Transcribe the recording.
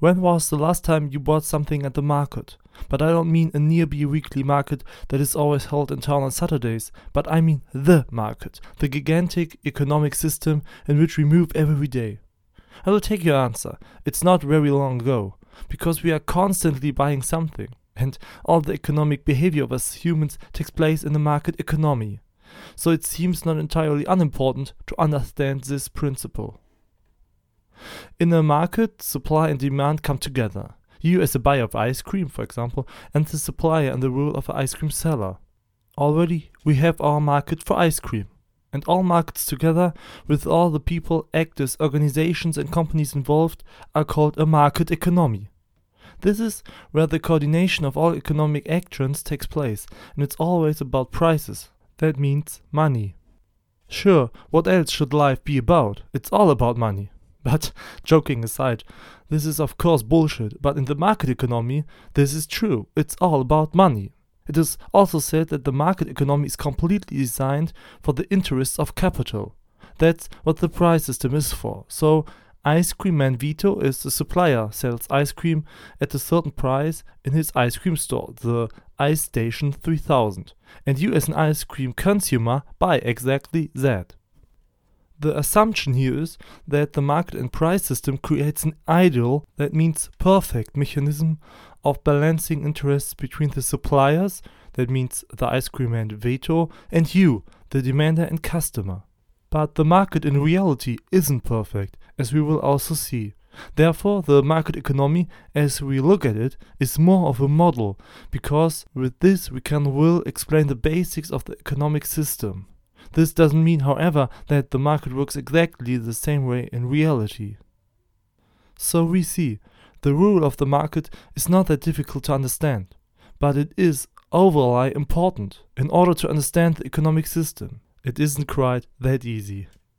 When was the last time you bought something at the market? But I don't mean a nearby weekly market that is always held in town on Saturdays, but I mean the market, the gigantic economic system in which we move every day. I will take your answer. It's not very long ago, because we are constantly buying something, and all the economic behavior of us humans takes place in the market economy. So it seems not entirely unimportant to understand this principle. In a market, supply and demand come together. You, as a buyer of ice cream, for example, and the supplier in the role of an ice cream seller. Already, we have our market for ice cream. And all markets together, with all the people, actors, organizations, and companies involved, are called a market economy. This is where the coordination of all economic actions takes place, and it's always about prices. That means money. Sure, what else should life be about? It's all about money. But, joking aside, this is of course bullshit, but in the market economy, this is true. It's all about money. It is also said that the market economy is completely designed for the interests of capital. That's what the price system is for. So, Ice Cream Man Vito is the supplier, sells ice cream at a certain price in his ice cream store, the Ice Station 3000. And you, as an ice cream consumer, buy exactly that. The assumption here is that the market and price system creates an ideal, that means perfect mechanism of balancing interests between the suppliers, that means the ice cream man Vito, and you, the demander and customer. But the market in reality isn't perfect, as we will also see. Therefore, the market economy, as we look at it, is more of a model, because with this we can well explain the basics of the economic system. This doesn't mean, however, that the market works exactly the same way in reality. So we see, the rule of the market is not that difficult to understand, but it is overly important in order to understand the economic system. It isn't quite that easy.